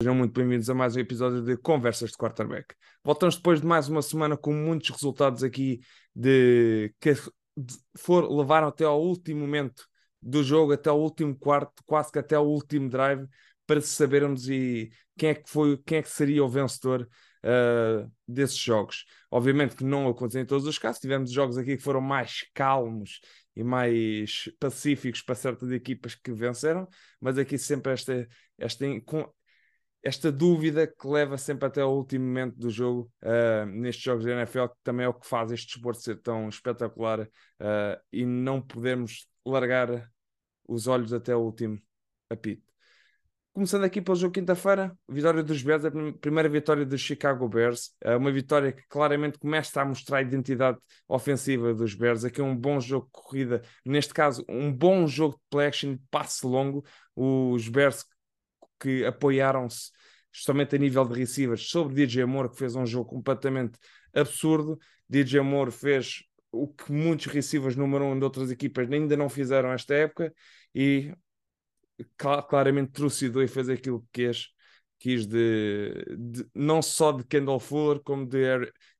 Sejam muito bem-vindos a mais um episódio de Conversas de Quarterback. Voltamos depois de mais uma semana com muitos resultados aqui de que for, levaram até ao último momento do jogo, até ao último quarto, quase que até ao último drive, para sabermos e quem é que foi, quem é que seria o vencedor uh, desses jogos. Obviamente que não aconteceu em todos os casos, tivemos jogos aqui que foram mais calmos e mais pacíficos para certas equipas que venceram, mas aqui sempre esta, esta, esta dúvida que leva sempre até o último momento do jogo uh, nestes jogos da NFL, que também é o que faz este desporto ser tão espetacular uh, e não podemos largar os olhos até o último apito. Começando aqui pelo jogo quinta-feira, vitória dos Bears, a primeira vitória dos Chicago Bears, uh, uma vitória que claramente começa a mostrar a identidade ofensiva dos Bears. Aqui é um bom jogo de corrida, neste caso, um bom jogo de play action, passe longo. Os Bears que apoiaram-se justamente a nível de receivers sobre DJ Moore, que fez um jogo completamente absurdo. DJ Moore fez o que muitos receivers número um de outras equipas ainda não fizeram esta época e claramente trucidou e fez aquilo que quis, quis de, de, não só de Kendall Fuller como de,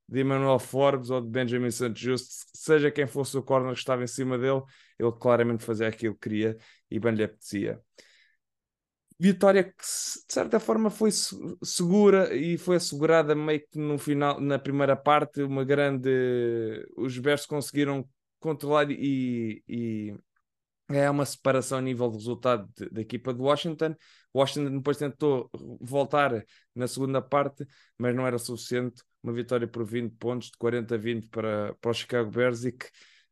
de Emmanuel Forbes ou de Benjamin St. Just, seja quem fosse o corner que estava em cima dele, ele claramente fazia aquilo que queria e bem lhe apetecia vitória que de certa forma foi segura e foi assegurada meio que no final, na primeira parte, uma grande. Os Bears conseguiram controlar e, e é uma separação a nível de resultado da equipa de Washington. Washington depois tentou voltar na segunda parte, mas não era suficiente. Uma vitória por 20 pontos, de 40 a 20 para, para os Chicago Bears, e que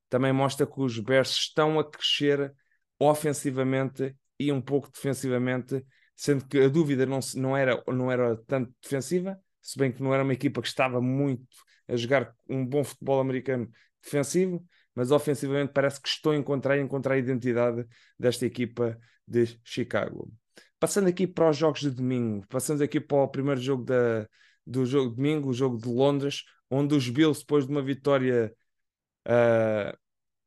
também mostra que os Bears estão a crescer ofensivamente e um pouco defensivamente, sendo que a dúvida não, não, era, não era tanto defensiva, se bem que não era uma equipa que estava muito a jogar um bom futebol americano defensivo, mas ofensivamente parece que estou a encontrar, a encontrar a identidade desta equipa de Chicago. Passando aqui para os jogos de domingo, passando aqui para o primeiro jogo da, do jogo de domingo, o jogo de Londres, onde os Bills, depois de uma vitória uh,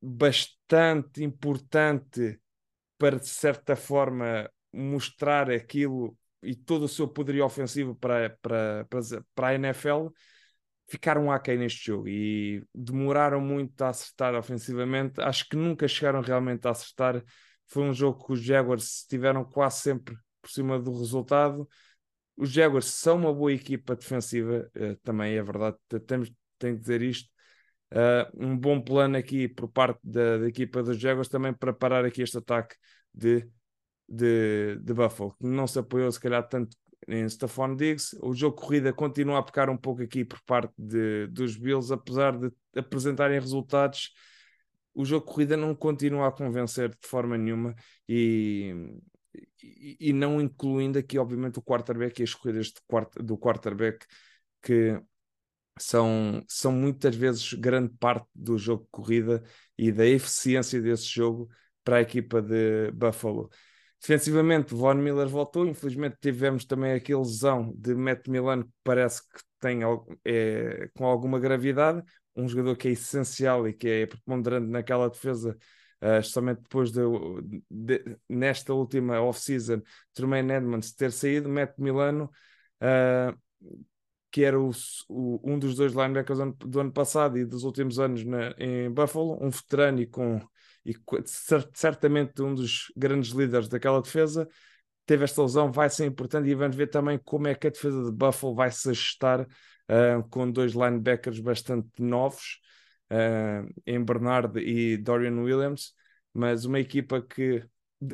bastante importante para de certa forma mostrar aquilo e todo o seu poderio ofensivo para, para, para, para a NFL, ficaram aquém neste jogo e demoraram muito a acertar ofensivamente. Acho que nunca chegaram realmente a acertar. Foi um jogo que os Jaguars estiveram quase sempre por cima do resultado. Os Jaguars são uma boa equipa defensiva, uh, também é verdade, temos, tenho que dizer isto. Uh, um bom plano aqui por parte da, da, equipa dos Jaguars também para parar aqui este ataque de, de, de Buffalo, que não se apoiou se calhar tanto em Stephon Diggs. O jogo corrida continua a pecar um pouco aqui por parte de, dos Bills, apesar de apresentarem resultados. O jogo corrida não continua a convencer de forma nenhuma e, e, e não incluindo aqui, obviamente, o quarterback e as corridas do quarterback que são, são muitas vezes grande parte do jogo de corrida e da eficiência desse jogo para a equipa de Buffalo. Defensivamente, Von Miller voltou, infelizmente tivemos também aquele lesão de Matt Milano que parece que tem é, com alguma gravidade, um jogador que é essencial e que é preponderante naquela defesa, uh, justamente depois de, de, nesta última off-season, Tremaine Edmonds ter saído, Matt Milano uh, que era o, o, um dos dois linebackers do ano passado e dos últimos anos na, em Buffalo, um veterano e, com, e certamente um dos grandes líderes daquela defesa, teve esta lesão, vai ser importante e vamos ver também como é que a defesa de Buffalo vai se ajustar uh, com dois linebackers bastante novos, uh, em Bernard e Dorian Williams, mas uma equipa que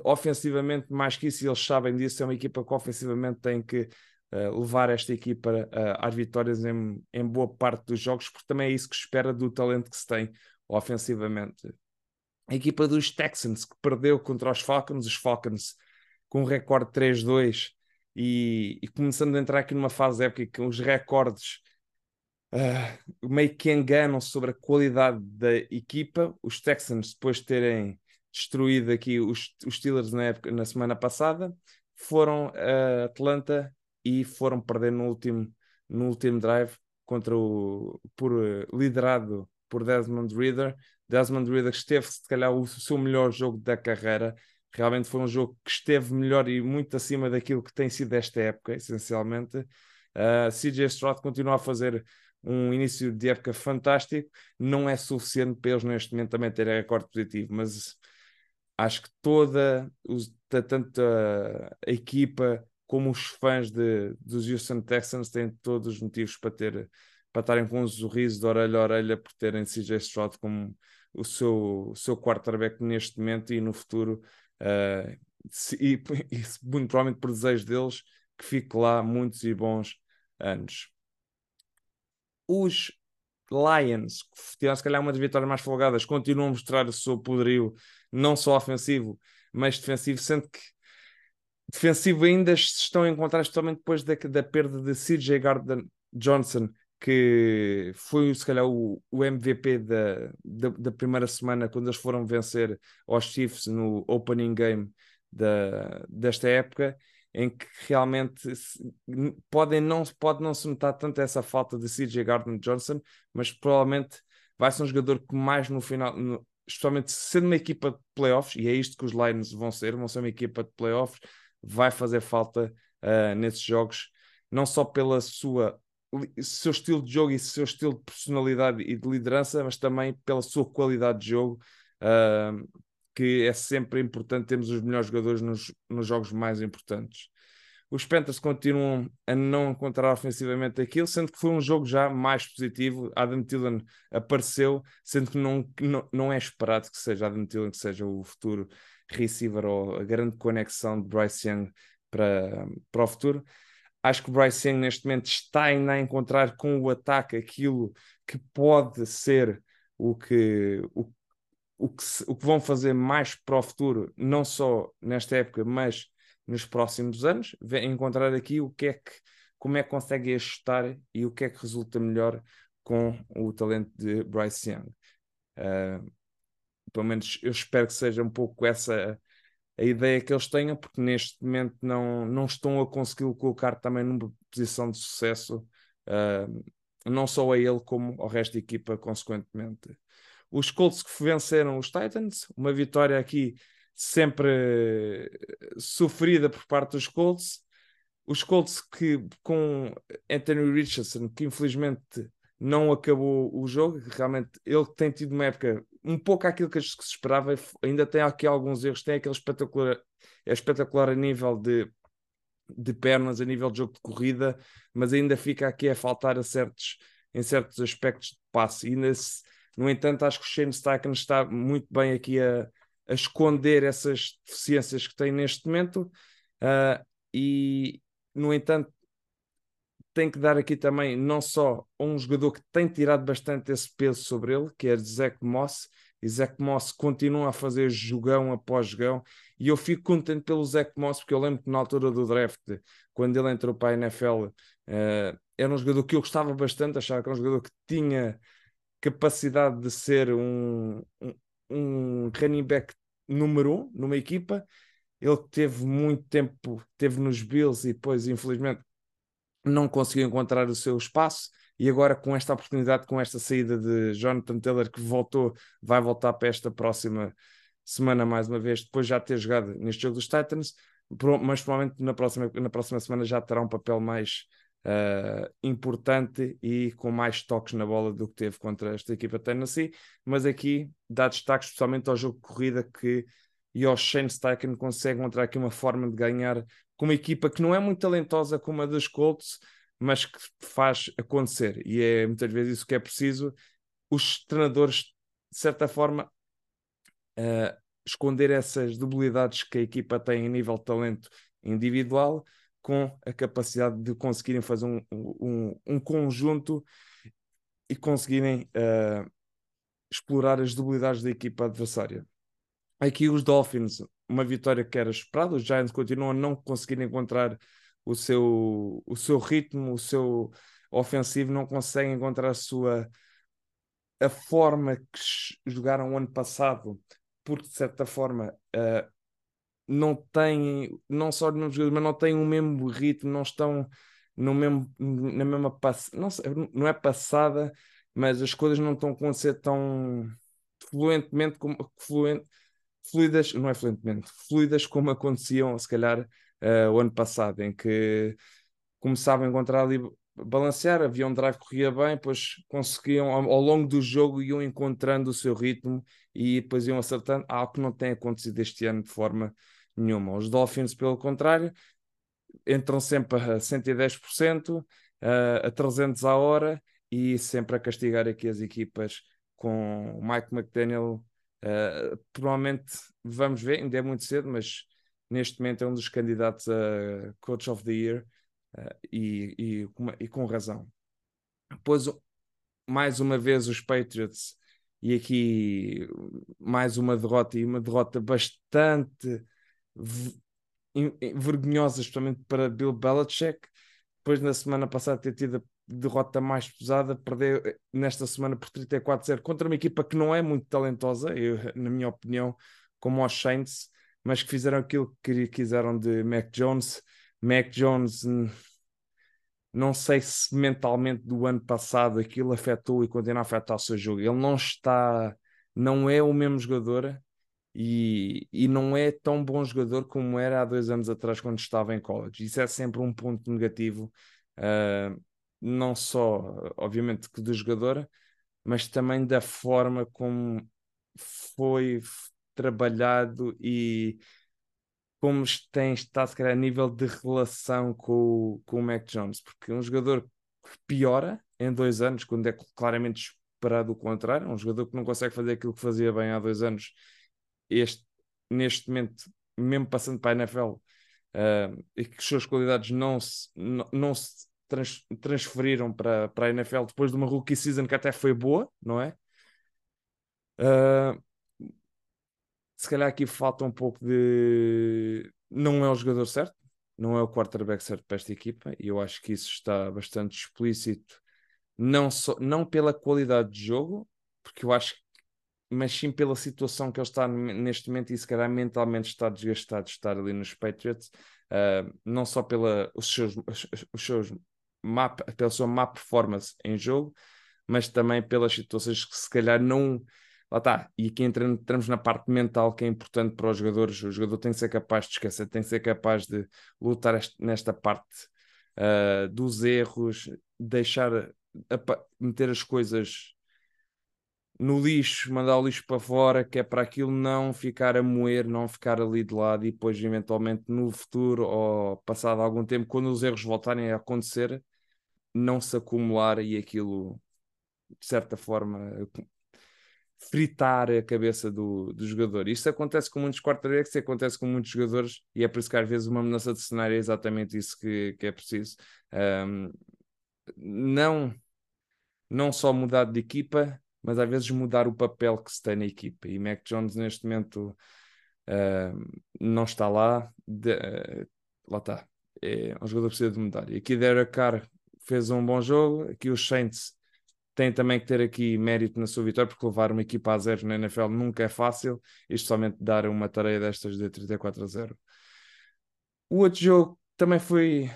ofensivamente, mais que isso, eles sabem disso, é uma equipa que ofensivamente tem que levar esta equipa uh, às vitórias em, em boa parte dos jogos, porque também é isso que espera do talento que se tem ofensivamente. A equipa dos Texans, que perdeu contra os Falcons, os Falcons com um recorde 3-2 e, e, começando a entrar aqui numa fase épica com os recordes uh, meio que enganam sobre a qualidade da equipa. Os Texans, depois de terem destruído aqui os, os Steelers na, época, na semana passada, foram a Atlanta e foram perder no último, no último drive contra o por, liderado por Desmond Reader. Desmond Reader esteve se calhar o seu melhor jogo da carreira, Realmente foi um jogo que esteve melhor e muito acima daquilo que tem sido esta época, essencialmente. Uh, CJ Stroud continua a fazer um início de época fantástico, não é suficiente para eles neste momento também terem recorde positivo, mas acho que toda, tanto a, a, equipa como os fãs de, dos Houston Texans têm todos os motivos para ter para estarem com um sorriso de orelha a orelha por terem CJ Stroud como o seu, o seu quarterback neste momento e no futuro uh, se, e, e, muito provavelmente por desejo deles que fique lá muitos e bons anos. Os Lions, que tiveram se calhar uma das vitórias mais folgadas, continuam a mostrar o seu poderio, não só ofensivo, mas defensivo, sendo que defensivo ainda se estão a encontrar, especialmente depois da, da perda de CJ Gardner Johnson, que foi se calhar o, o MVP da, da, da, primeira semana, quando eles foram vencer aos Chiefs no opening game da, desta época em que realmente podem não, pode não se notar tanto essa falta de CJ Gardner Johnson, mas provavelmente vai ser um jogador que mais no final, no, especialmente sendo uma equipa de playoffs, e é isto que os Lions vão ser, vão ser uma equipa de playoffs, vai fazer falta uh, nesses jogos, não só pela sua seu estilo de jogo e seu estilo de personalidade e de liderança, mas também pela sua qualidade de jogo, uh, que é sempre importante termos os melhores jogadores nos, nos jogos mais importantes. Os Panthers continuam a não encontrar ofensivamente aquilo, sendo que foi um jogo já mais positivo. Adam Thielen apareceu, sendo que não, não, não é esperado que seja Adam Thielen que seja o futuro receiver ou a grande conexão de Bryce Young para, para o futuro. Acho que o Bryce Young neste momento está ainda a encontrar com o ataque aquilo que pode ser o que, o, o que, o que vão fazer mais para o futuro, não só nesta época, mas nos próximos anos, encontrar aqui o que é que, como é que consegue ajustar e o que é que resulta melhor com o talento de Bryce Young. Uh, pelo menos eu espero que seja um pouco essa a ideia que eles tenham, porque neste momento não, não estão a conseguir colocar também numa posição de sucesso, uh, não só a ele, como ao resto da equipa, consequentemente os Colts que venceram os Titans, uma vitória aqui sempre sofrida por parte dos Colts. Os Colts que com Anthony Richardson, que infelizmente não acabou o jogo, realmente ele tem tido uma época um pouco aquilo que se esperava, ainda tem aqui alguns erros, tem aquele espetacular, é espetacular a nível de, de pernas, a nível de jogo de corrida, mas ainda fica aqui a faltar a certos, em certos aspectos de passe. E ainda se, no entanto, acho que o Shane Steichen está muito bem aqui a, a esconder essas deficiências que tem neste momento uh, e, no entanto, tem que dar aqui também não só a um jogador que tem tirado bastante esse peso sobre ele, que é Zach Moss, e Zach Moss continua a fazer jogão após jogão, e eu fico contente pelo Zach Moss, porque eu lembro que na altura do draft, quando ele entrou para a NFL, uh, ah, era um jogador que eu gostava bastante, achava que era um jogador que tinha capacidade de ser um, um, um running back número um numa equipa. Ele teve muito tempo, teve nos Bills e depois, infelizmente, não conseguiu encontrar o seu espaço. E agora, com esta oportunidade, com esta saída de Jonathan Taylor, que voltou, vai voltar para esta próxima semana mais uma vez, depois já ter jogado neste jogo dos Titans, mas provavelmente na próxima, na próxima semana já terá um papel mais uh, importante e com mais toques na bola do que teve contra esta equipa Tennessee, mas aqui dá destaque especialmente ao jogo de corrida que e ao Shane Steichen consegue encontrar aqui uma forma de ganhar com uma equipa que não é muito talentosa como a dos Colts, mas que faz acontecer. E é muitas vezes isso que é preciso. Os treinadores, de certa forma, uh, esconder essas debilidades que a equipa tem a nível de talento individual com a capacidade de conseguirem fazer um, um, um conjunto e conseguirem uh, explorar as debilidades da equipa adversária. Aqui os Dolphins, uma vitória que era esperada, os Giants continuam a não conseguir encontrar o seu, o seu ritmo, o seu ofensivo, não conseguem encontrar a sua a forma que jogaram ano passado, porque de certa forma uh, não têm, não só os mesmos jogadores, mas não têm o mesmo ritmo, não estão no mesmo, na mesma passada, não, não é passada, mas as coisas não estão a acontecer tão fluentemente como fluente, fluidas, não é fluentemente, fluidas como aconteciam, se calhar, uh, o ano passado, em que começavam a encontrar ali balancear, havia um drive corria bem, depois conseguiam, ao, ao, longo do jogo, iam encontrando o seu ritmo e depois iam acertando, algo que não tem acontecido este ano de forma nenhuma. Os Dolphins, pelo contrário, entram sempre a 110%, a, a 300 a hora e sempre a castigar aqui as equipas com o Mike McDaniel. Uh, provavelmente vamos ver, ainda é muito cedo, mas neste momento é um dos candidatos a Coach of the Year uh, e, e, e, com razão. Depois, mais uma vez, os Patriots, e aqui mais uma derrota, e uma derrota bastante vergonhosa, especialmente para Bill Belichick. Depois, na semana passada, ter tido a derrota mais pesada, perder eh, nesta semana por 34-0 contra uma equipa que não é muito talentosa, eu, na minha opinião, como os Saints, mas que fizeram aquilo que quiseram de Mac Jones. Mac Jones, não sei se mentalmente do ano passado aquilo afetou e continua a afetar o seu jogo. Ele não está, não é o mesmo jogador e, e não é tão bom jogador como era há dois anos atrás quando estava em college. Isso é sempre um ponto negativo, uh, não só, obviamente, do jogador, mas também da forma como foi trabalhado e como tem estado, se calhar, a nível de relação com, com o Mac Jones, porque um jogador que piora em dois anos, quando é claramente esperado o contrário, um jogador que não consegue fazer aquilo que fazia bem há dois anos este, neste momento, mesmo passando para a NFL, uh, ah, e que as suas qualidades não se, não, não se trans, transferiram para, para a NFL depois de uma rookie season que até foi boa, não é? Uh, se calhar aqui falta um pouco de. Não é o jogador certo, não é o quarterback certo para esta equipa, e eu acho que isso está bastante explícito, não, só, não pela qualidade de jogo, porque eu acho mas sim pela situação que ele está neste momento e se calhar mentalmente está desgastado de estar ali nos Patriots, uh, não só pela os seus, os seus map, pela sua má performance em jogo, mas também pelas situações que se calhar não. Lá está, e aqui entramos, na parte mental que é importante para os jogadores. O jogador tem que ser capaz de esquecer, tem que ser capaz de lutar nesta parte uh, dos erros, deixar, meter as coisas no lixo, mandar o lixo para fora, que é para aquilo não ficar a moer, não ficar ali de lado e depois, eventualmente, no futuro ou passado algum tempo, quando os erros voltarem a acontecer, não se acumular e aquilo, de certa forma, fritar a cabeça do, do jogador. Isto acontece com muitos quarterbacks, acontece com muitos jogadores e é por isso que às vezes uma mudança de cenário é exatamente isso que, que é preciso. Um, não, não só mudar de equipa, mas às vezes mudar o papel que se tem na equipa. E Mac Jones neste momento uh, não está lá, de, uh, lá está. É um jogador que precisa de mudar. E aqui Derek Carr fez um bom jogo, aqui os Saints têm também que ter aqui mérito na sua vitória, porque levar uma equipa a zero na NFL nunca é fácil, isto somente dar uma tarefa destas de 34 a 0. O outro jogo também foi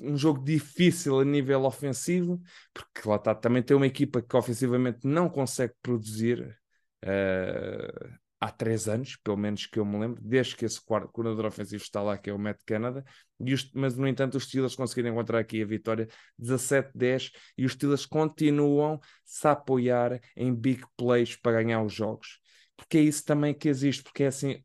um jogo difícil a nível ofensivo, porque lá está, também tem uma equipa que ofensivamente não consegue produzir uh, há três anos, pelo menos que eu me lembro, desde que esse quarto coordenador ofensivo está lá, que é o Matt Canada, e os, mas no entanto os Steelers conseguiram encontrar aqui a vitória 17-10 e os Steelers continuam-se a apoiar em big plays para ganhar os jogos. Porque é isso também que existe, porque é assim,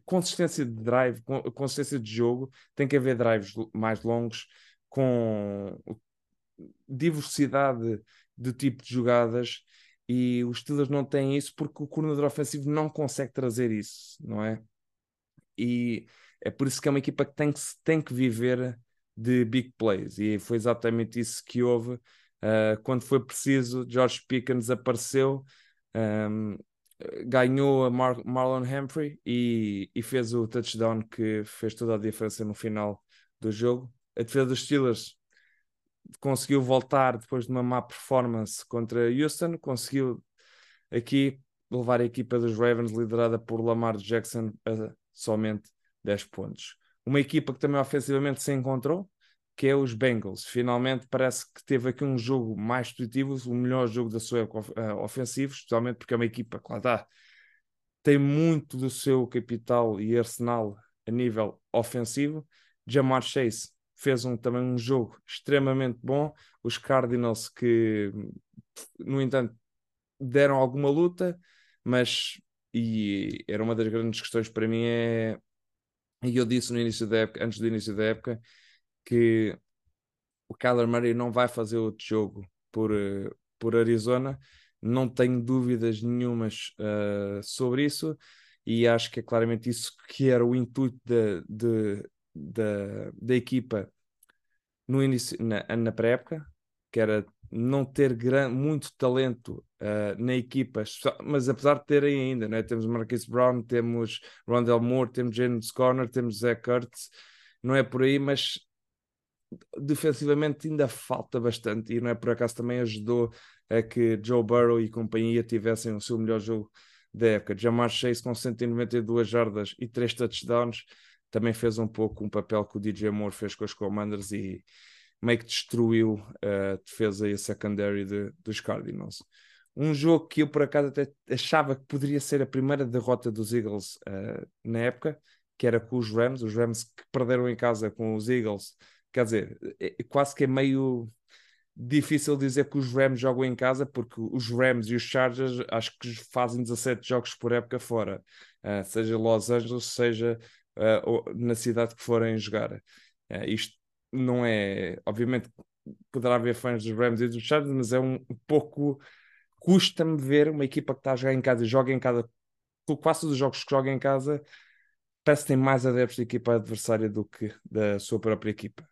consistência de drive, consistência de jogo, tem que haver drives mais longos, com diversidade de tipo de jogadas, e os Steelers não têm isso porque o coordenador ofensivo não consegue trazer isso, não é? E é por isso que é uma equipa que tem que, tem que viver de big plays, e foi exatamente isso que houve. Uh, quando foi preciso, George Pickens apareceu, um, ganhou a Mar Marlon Humphrey e, e, fez o touchdown que fez toda a diferença no final do jogo. A defesa dos Steelers conseguiu voltar depois de uma má performance contra Houston, conseguiu aqui levar a equipa dos Ravens liderada por Lamar Jackson a somente 10 pontos. Uma equipa que também ofensivamente se encontrou, que é os Bengals. Finalmente parece que teve aqui um jogo mais positivo, o melhor jogo da sua uh, ofensiva, especialmente porque é uma equipa que lá está, tem muito do seu capital e arsenal a nível ofensivo. Jamar Chase fez um, também um jogo extremamente bom. Os Cardinals que, no entanto, deram alguma luta, mas e era uma das grandes questões para mim é e eu disse no início da época, antes do início da época, que o Kyler Murray não vai fazer outro jogo por, eh, por Arizona, não tenho dúvidas nenhumas uh, sobre isso, e acho que é claramente isso que era o intuito da, de, da, da equipa no início, na, na pré-época, que era não ter gran, muito talento uh, na equipa, mas apesar de terem ainda, né? temos Marquise Brown, temos Rondell Moore, temos James Conner, temos Zach Kurtz, não é por aí, mas defensivamente ainda falta bastante e não é por acaso também ajudou a que Joe Burrow e companhia tivessem o seu melhor jogo da época. Jamar Chase com 192 jardas e 3 touchdowns também fez um pouco um papel que o DJ Moore fez com os Commanders e meio que destruiu a defesa e a secondary de, dos Cardinals. Um jogo que eu por acaso até achava que poderia ser a primeira derrota dos Eagles uh, na época, que era com os Rams, os Rams que perderam em casa com os Eagles. Quer dizer, é, é quase que é meio difícil dizer que os Rams jogam em casa, porque os Rams e os Chargers acho que fazem 17 jogos por época fora, uh, seja Los Angeles, seja uh, na cidade que forem jogar. Uh, isto não é, obviamente, poderá haver fãs dos Rams e dos Chargers, mas é um, pouco custa-me ver uma equipa que está a jogar em casa e joga em casa, quase todos os jogos que joga em casa, parece que tem mais adeptos da equipa adversária do que da sua própria equipa.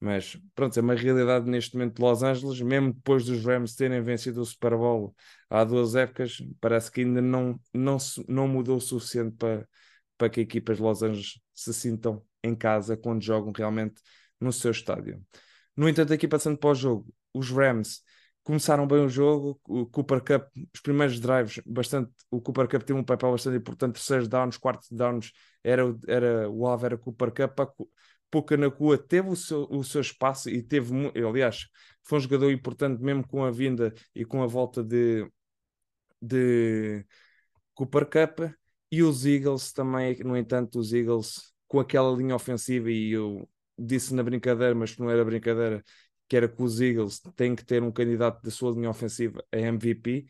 Mas pronto, é uma realidade neste momento de Los Angeles, mesmo depois dos Rams terem vencido o Super Bowl há duas épocas, parece que ainda não, não, não mudou o suficiente para, para que equipas de Los Angeles se sintam em casa quando jogam realmente no seu estádio. No entanto, aqui passando para o jogo, os Rams começaram bem o jogo, o Cooper Cup, os primeiros drives, bastante, o Cooper Cup teve um papel bastante importante, terceiros downs, quartos downs, era, era, o alvo era Cooper Cup, Pouca na Cua teve o seu, o seu espaço e teve, aliás, foi um jogador importante mesmo com a vinda e com a volta de, de Cooper Cup e os Eagles também, no entanto, os Eagles com aquela linha ofensiva e eu disse na brincadeira, mas não era brincadeira, que era que os Eagles têm que ter um candidato da sua linha ofensiva a MVP,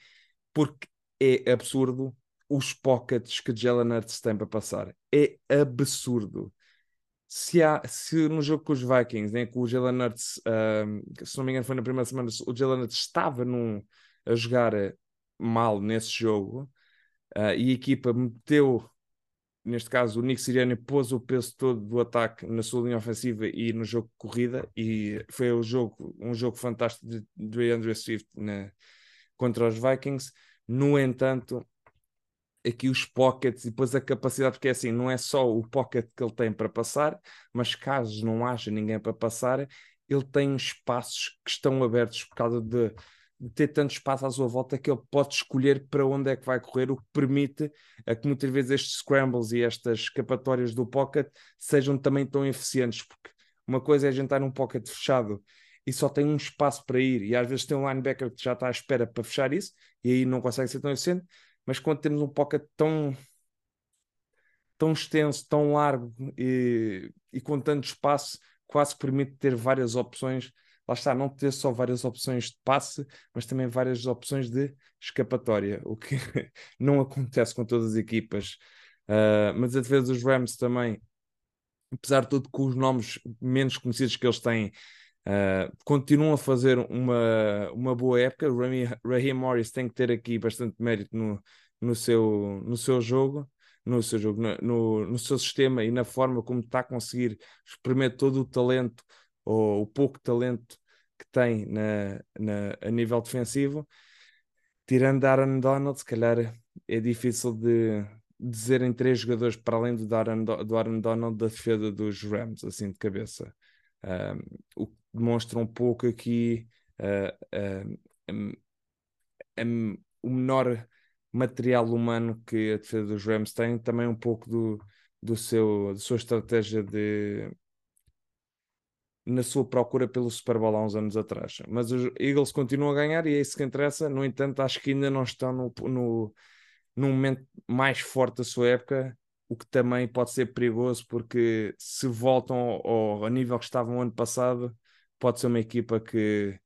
porque é absurdo os pockets que Jalen Hurts tem para passar. É absurdo se, há, se no jogo com os Vikings, né, com o Jalen uh, se não me engano foi na primeira semana, o Jalen estava num, a jogar eh, mal nesse jogo uh, e a equipa meteu, neste caso o Nick Sirianni pôs o peso todo do ataque na sua linha ofensiva e no jogo de corrida e foi o jogo, um jogo fantástico de, de Andrew Swift né, contra os Vikings. No entanto, aqui os pockets e depois a capacidade, porque é assim, não é só o pocket que ele tem para passar, mas caso não haja ninguém para passar, ele tem espaços que estão abertos por causa de, de ter tanto espaço à sua volta que ele pode escolher para onde é que vai correr, o que permite a que muitas vezes estes scrambles e estas escapatórias do pocket sejam também tão eficientes, porque uma coisa é a gente estar num pocket fechado e só tem um espaço para ir, e às vezes tem um linebacker que já está à espera para fechar isso, e aí não consegue ser tão eficiente mas quando temos um pocket tão tão extenso, tão largo e, e com tanto espaço, quase permite ter várias opções. Lá está, não ter só várias opções de passe, mas também várias opções de escapatória, o que não acontece com todas as equipas. Uh, mas a defesa dos Rams também, apesar de tudo, com os nomes menos conhecidos que eles têm, Uh, continuam a fazer uma, uma boa época. O Raheem Morris tem que ter aqui bastante mérito no, no, seu, no seu jogo, no seu jogo, no, no seu sistema e na forma como está a conseguir exprimir todo o talento ou o pouco talento que tem na, na, a nível defensivo. Tirando Aaron Donald, se calhar é difícil de dizer em três jogadores para além do Aaron, do Aaron Donald da defesa dos Rams, assim de cabeça. Um, o que demonstra um pouco aqui uh, um, um, o menor material humano que a defesa dos Rams tem, também um pouco do, do seu, da sua estratégia de na sua procura pelo Super Bowl há uns anos atrás. Mas os Eagles continuam a ganhar e é isso que interessa. No entanto, acho que ainda não estão no, no num momento mais forte da sua época, o que também pode ser perigoso, porque se voltam ao, ao nível que estavam ano passado, pode ser uma equipa que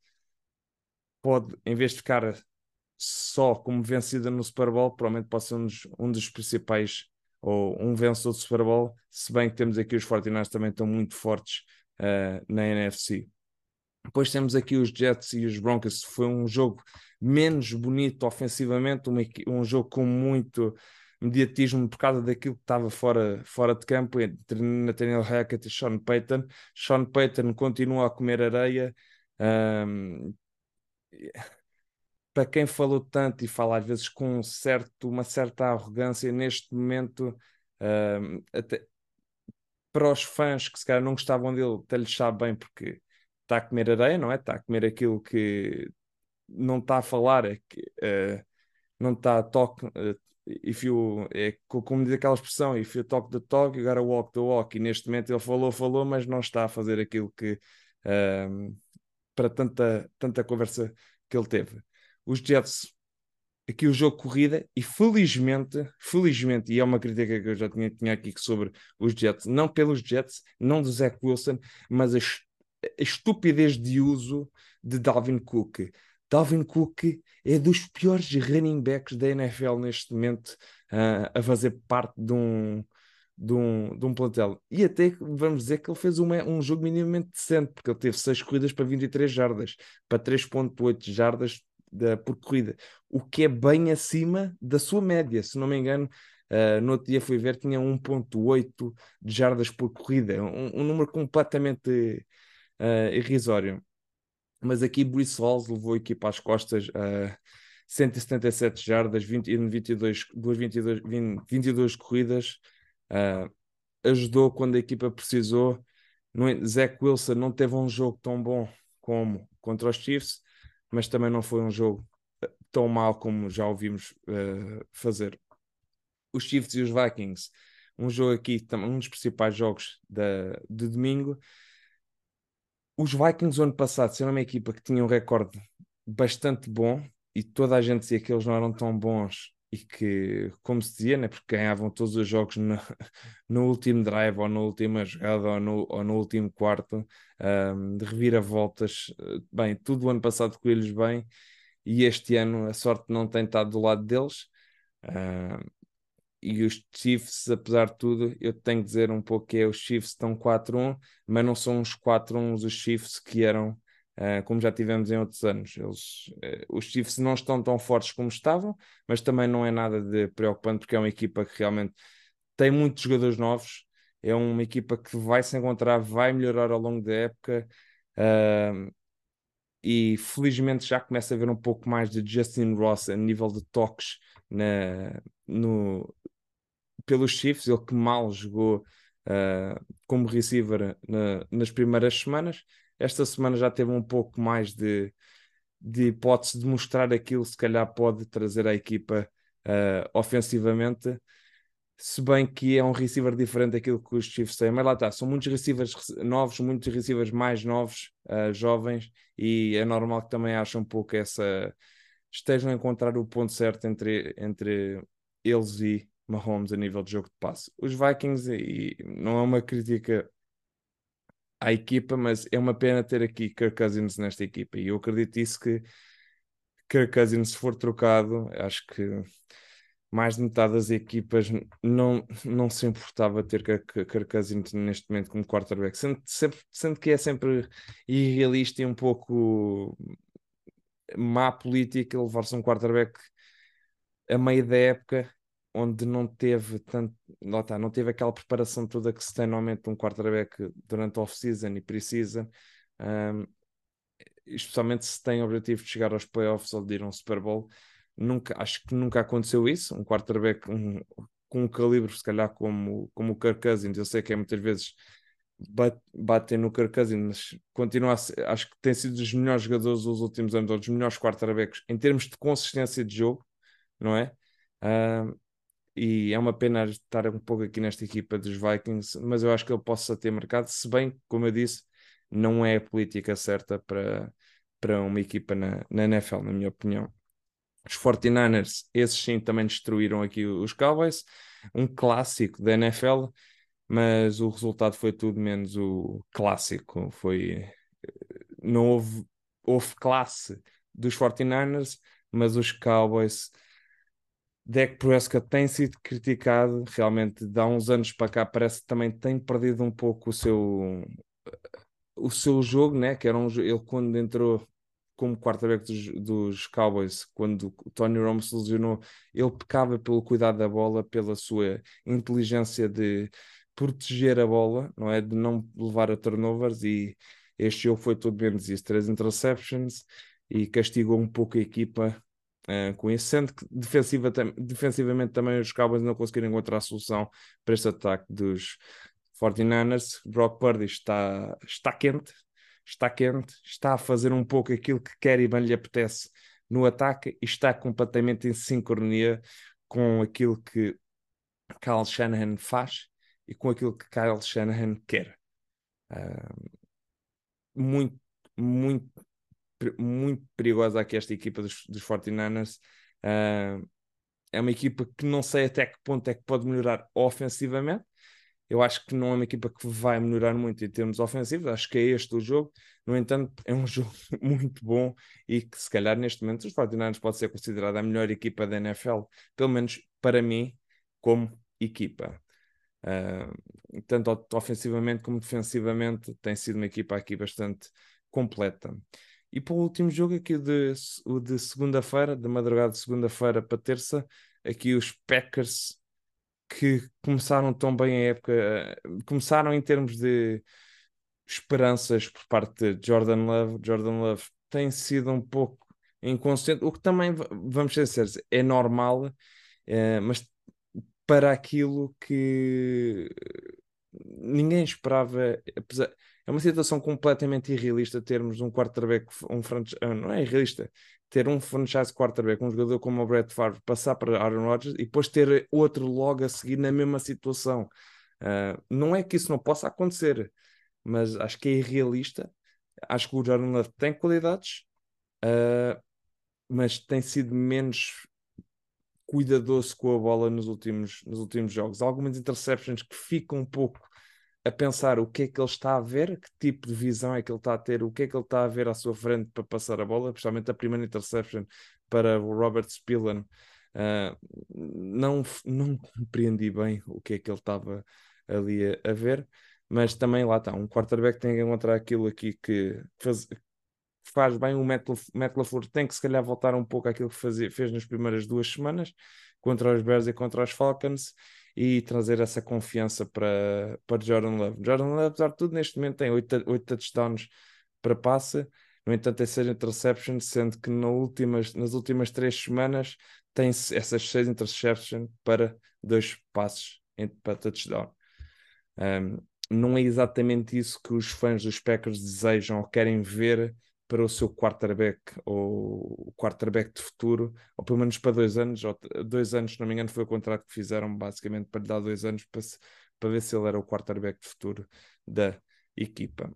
pode, em vez de ficar só como vencida no Super Bowl, provavelmente pode ser um dos, um dos principais ou um vencedor do Super Bowl, se bem que temos aqui os 49 também estão muito fortes uh, na NFC. Depois temos aqui os Jets e os Broncos. Foi um jogo menos bonito ofensivamente, um, um jogo com muito mediatismo por causa daquilo que estava fora, fora de campo entre Nathaniel Hackett e Sean Payton. Sean Payton continua a comer areia. Um, para quem falou tanto e fala às vezes com um certo, uma certa arrogância, neste momento, um, até, para os fãs que se calhar não gostavam dele, até lhes sabe bem porque está a comer areia, não é? Está a comer aquilo que não está a falar, é que uh, não está a toque. Uh, if you, é como diz aquela expressão, if you talk the talk, you gotta walk the walk. E neste momento ele falou, falou, mas não está a fazer aquilo que uh, para tanta, tanta conversa que ele teve. Os Jets, aqui o jogo corrida, e felizmente, felizmente, e é uma crítica que eu já tinha, tinha aqui sobre os Jets, não pelos Jets, não do Zach Wilson, mas a a estupidez de uso de Dalvin Cook. Dalvin Cook é dos piores running backs da NFL neste momento uh, a fazer parte de um, de, um, de um plantel. E até vamos dizer que ele fez uma, um jogo minimamente decente, porque ele teve 6 corridas para 23 jardas, para 3.8 jardas da, por corrida, o que é bem acima da sua média, se não me engano. Uh, no outro dia fui ver, tinha 1.8 de jardas por corrida, um, um número completamente uh, irrisório. Mas aqui Bruce Halls levou a equipa às costas a uh, 177 jardas, 20, 22, 22, 20, 22 corridas. Uh, ajudou quando a equipa precisou. No, Zach Wilson não teve um jogo tão bom como contra os Chiefs, mas também não foi um jogo ah, tão mal como já ouvimos uh, fazer. Os Chiefs e os Vikings, um jogo aqui, um dos principais jogos da, de domingo, os Vikings, ano passado, sendo uma equipa que tinha um recorde bastante bom e toda a gente dizia que eles não eram tão bons e que, como se dizia, né, porque ganhavam todos os jogos no, no último drive ou na última jogada ou no, ou no último quarto, um, de reviravoltas. Bem, tudo o ano passado correu-lhes bem e este ano a sorte não tem estado do lado deles. E os Chiefs, apesar de tudo, eu tenho que dizer um pouco que é os Chiefs estão 4-1, mas não são os 4-1 os Chiefs que eram uh, como já tivemos em outros anos. Eles, uh, os Chiefs não estão tão fortes como estavam, mas também não é nada de preocupante porque é uma equipa que realmente tem muitos jogadores novos, é uma equipa que vai se encontrar, vai melhorar ao longo da época. Uh, e felizmente já começa a ver um pouco mais de Justin Ross a nível de toques na, no, pelos Chiefs, ele que mal jogou uh, como receiver na, nas primeiras semanas. Esta semana já teve um pouco mais de, de hipótese de mostrar aquilo, se calhar pode trazer a equipa uh, ofensivamente. Se bem que é um receiver diferente daquilo que os Chiefs têm, mas lá está, são muitos receivers novos, muitos receivers mais novos, uh, jovens, e é normal que também achem um pouco essa. estejam a encontrar o ponto certo entre, entre eles e, Mahomes a nível de jogo de passe. Os Vikings, e não é uma crítica à equipa, mas é uma pena ter aqui Kirk Cousins nesta equipa. E eu acredito isso que Kirk Cousins, se for trocado, acho que mais de metade das equipas não, não se importava ter Kirk Cousins neste momento como quarterback, sendo, sempre, sendo que é sempre irrealista e um pouco má política levar-se um quarterback a meio da época onde não teve tanto, não, tá, não teve aquela preparação toda que se tem normalmente um quarterback durante off-season e pre-season, um, especialmente se tem o objetivo de chegar aos playoffs ou de ir a um Super Bowl. Nunca, acho que nunca aconteceu isso. Um quarterback um, com um calibre, se calhar, como, como o Kirk Cousins, eu sei que é muitas vezes batem no Kirk Cousins, mas continua ser, acho que tem sido dos melhores jogadores dos últimos anos, ou dos melhores quarterbacks em termos de consistência de jogo, não é? Uh, e é uma pena estar um pouco aqui nesta equipa dos Vikings, mas eu acho que ele possa ter marcado, se bem, como eu disse, não é a política certa para, para uma equipa na, na NFL, na minha opinião. Os 49ers, esses sim também destruíram aqui os Cowboys, um clássico da NFL, mas o resultado foi tudo menos o clássico. Foi não houve, houve classe dos 49ers, mas os Cowboys Dak Prescott tem sido criticado, realmente, de há uns anos para cá, parece que também tem perdido um pouco o seu, o seu jogo, né? Que era um, ele quando entrou como quarterback dos, dos Cowboys, quando o Tony Romo se lesionou, ele pecava pelo cuidado da bola, pela sua inteligência de proteger a bola, não é? De não levar a turnovers e este jogo foi tudo menos isso, três interceptions e castigou um pouco a equipa uh, com isso, sendo que defensiva, defensivamente também os Cowboys não conseguiram encontrar a solução para este ataque dos 49ers. Brock Purdy está, está quente, está quente, está a fazer um pouco aquilo que quer e bem lhe apetece no ataque e está completamente em sincronia com aquilo que Kyle Shanahan faz e com aquilo que Kyle Shanahan quer. Uh, muito, muito muito perigosa aqui esta equipa dos, dos 49ers. Uh, é uma equipa que não sei até que ponto é que pode melhorar ofensivamente. Eu acho que não é uma equipa que vai melhorar muito em termos ofensivos. Acho que é este o jogo. No entanto, é um jogo muito bom e que, se calhar, neste momento, os 49ers pode ser considerada a melhor equipa da NFL, pelo menos para mim, como equipa. Uh, tanto ofensivamente como defensivamente, tem sido uma equipa aqui bastante completa. E para o último jogo, aqui de, o de segunda-feira, de madrugada de segunda-feira para terça, aqui os Packers que começaram tão bem a época, começaram em termos de esperanças por parte de Jordan Love. Jordan Love tem sido um pouco inconsciente, o que também, vamos ser é normal, é, mas para aquilo que ninguém esperava, apesar, é uma situação completamente irrealista termos um quarterback, um franchise, ah, não é irrealista, ter um franchise quarterback, um jogador como o Brett Favre, passar para Aaron Rodgers e depois ter outro logo a seguir na mesma situação. Uh, não é que isso não possa acontecer, mas acho que é irrealista. Acho que o Jordan Love tem qualidades, uh, mas tem sido menos cuidadoso com a bola nos últimos, nos últimos jogos. Algumas interceptions que ficam um pouco a pensar o que é que ele está a ver, que tipo de visão é que ele está a ter, o que é que ele está a ver à sua frente para passar a bola, principalmente a primeira interception para o Robert Spillan. Uh, não, não compreendi bem o que é que ele estava ali a, a, ver, mas também lá está, um quarterback tem que encontrar aquilo aqui que faz, faz bem, o Matt, tem que se calhar voltar um pouco àquilo que fazia, fez nas primeiras duas semanas contra os Bears e contra os Falcons e trazer essa confiança para, para Jordan Love. Jordan Love, apesar de tudo, neste momento tem 8, 8 touchdowns para passe, no entanto, tem 6 interceptions, sendo que no últimas, nas últimas 3 semanas tem essas 6 interceptions para 2 passes para touchdown. Um, não é exatamente isso que os fãs dos Packers desejam ou querem ver para o seu quarterback ou quarterback de futuro, ou pelo menos para dois anos, ou dois anos, se não me engano, foi o contrato que fizeram basicamente para lhe dar dois anos para, se, para ver se ele era o quarterback de futuro da equipa.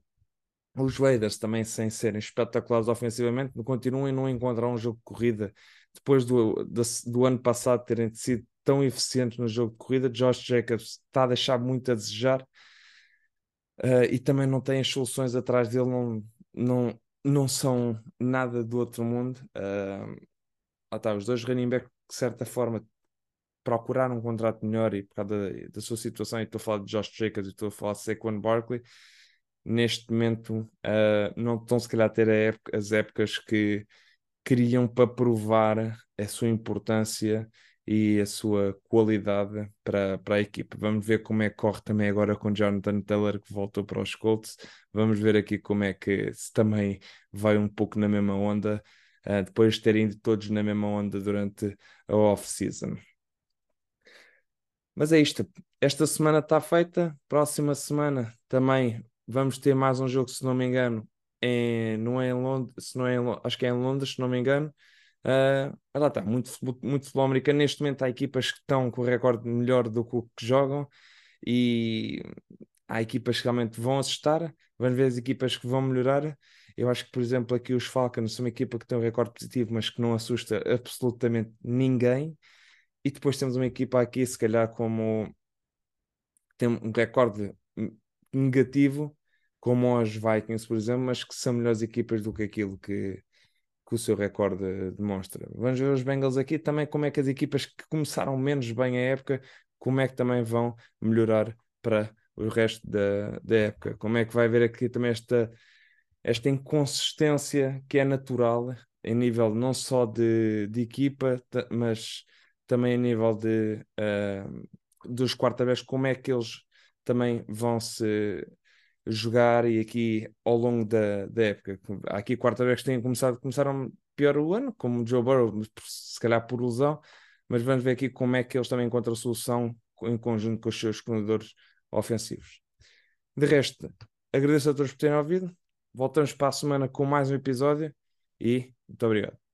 Os Raiders também, sem serem espetaculares ofensivamente, continuam a não encontrar um jogo de corrida. Depois do, do, do ano passado terem sido tão eficientes no jogo de corrida, Josh Jacobs está a deixar muito a desejar uh, e também não tem as soluções atrás dele, não, não, não são nada do outro mundo. Uh, ah, tá, os dois running back, de certa forma, procuraram um contrato melhor e por causa da, da sua situação, e estou a falar de Josh Jacobs e estou a falar de Saquon Barkley, neste momento uh, não estão se calhar a ter a época, as épocas que queriam para provar a sua importância e a sua qualidade para, para a equipe. Vamos ver como é que corre também agora com Jonathan Taylor, que voltou para os Colts. Vamos ver aqui como é que se também vai um pouco na mesma onda, uh, depois de terem ido todos na mesma onda durante a off-season. Mas é isto. Esta semana está feita. Próxima semana também vamos ter mais um jogo, se não me engano. Em, não é em Londres, se não é em, acho que é em Londres, se não me engano. Uh, lá está, muito, muito futebol americano. Neste momento há equipas que estão com o recorde melhor do que o que jogam e há equipas que realmente vão assustar. Vamos ver as equipas que vão melhorar Eu acho que, por exemplo, aqui os Falcons são uma equipa que tem um recorde positivo, mas que não assusta absolutamente ninguém. E depois temos uma equipa aqui, se calhar, como tem um recorde negativo, como os Vikings, por exemplo, mas que são melhores equipas do que aquilo que, que o seu recorde demonstra. Vamos ver os Bengals aqui também, como é que as equipas que começaram menos bem a época, como é que também vão melhorar para o resto da, da época. Como é que vai haver aqui também esta, esta inconsistência que é natural em nível não só de, de equipa, mas também a nível de, uh, dos quarterbacks, como é que eles também vão se jogar e aqui ao longo da, da época. Há aqui quarterbacks que têm começado, começaram pior o ano, como o Joe Burrow, se calhar por lesão, mas vamos ver aqui como é que eles também encontram a solução em conjunto com os seus coordenadores ofensivos. De resto, agradeço a todos por terem ouvido. Voltamos para a semana com mais um episódio e muito obrigado.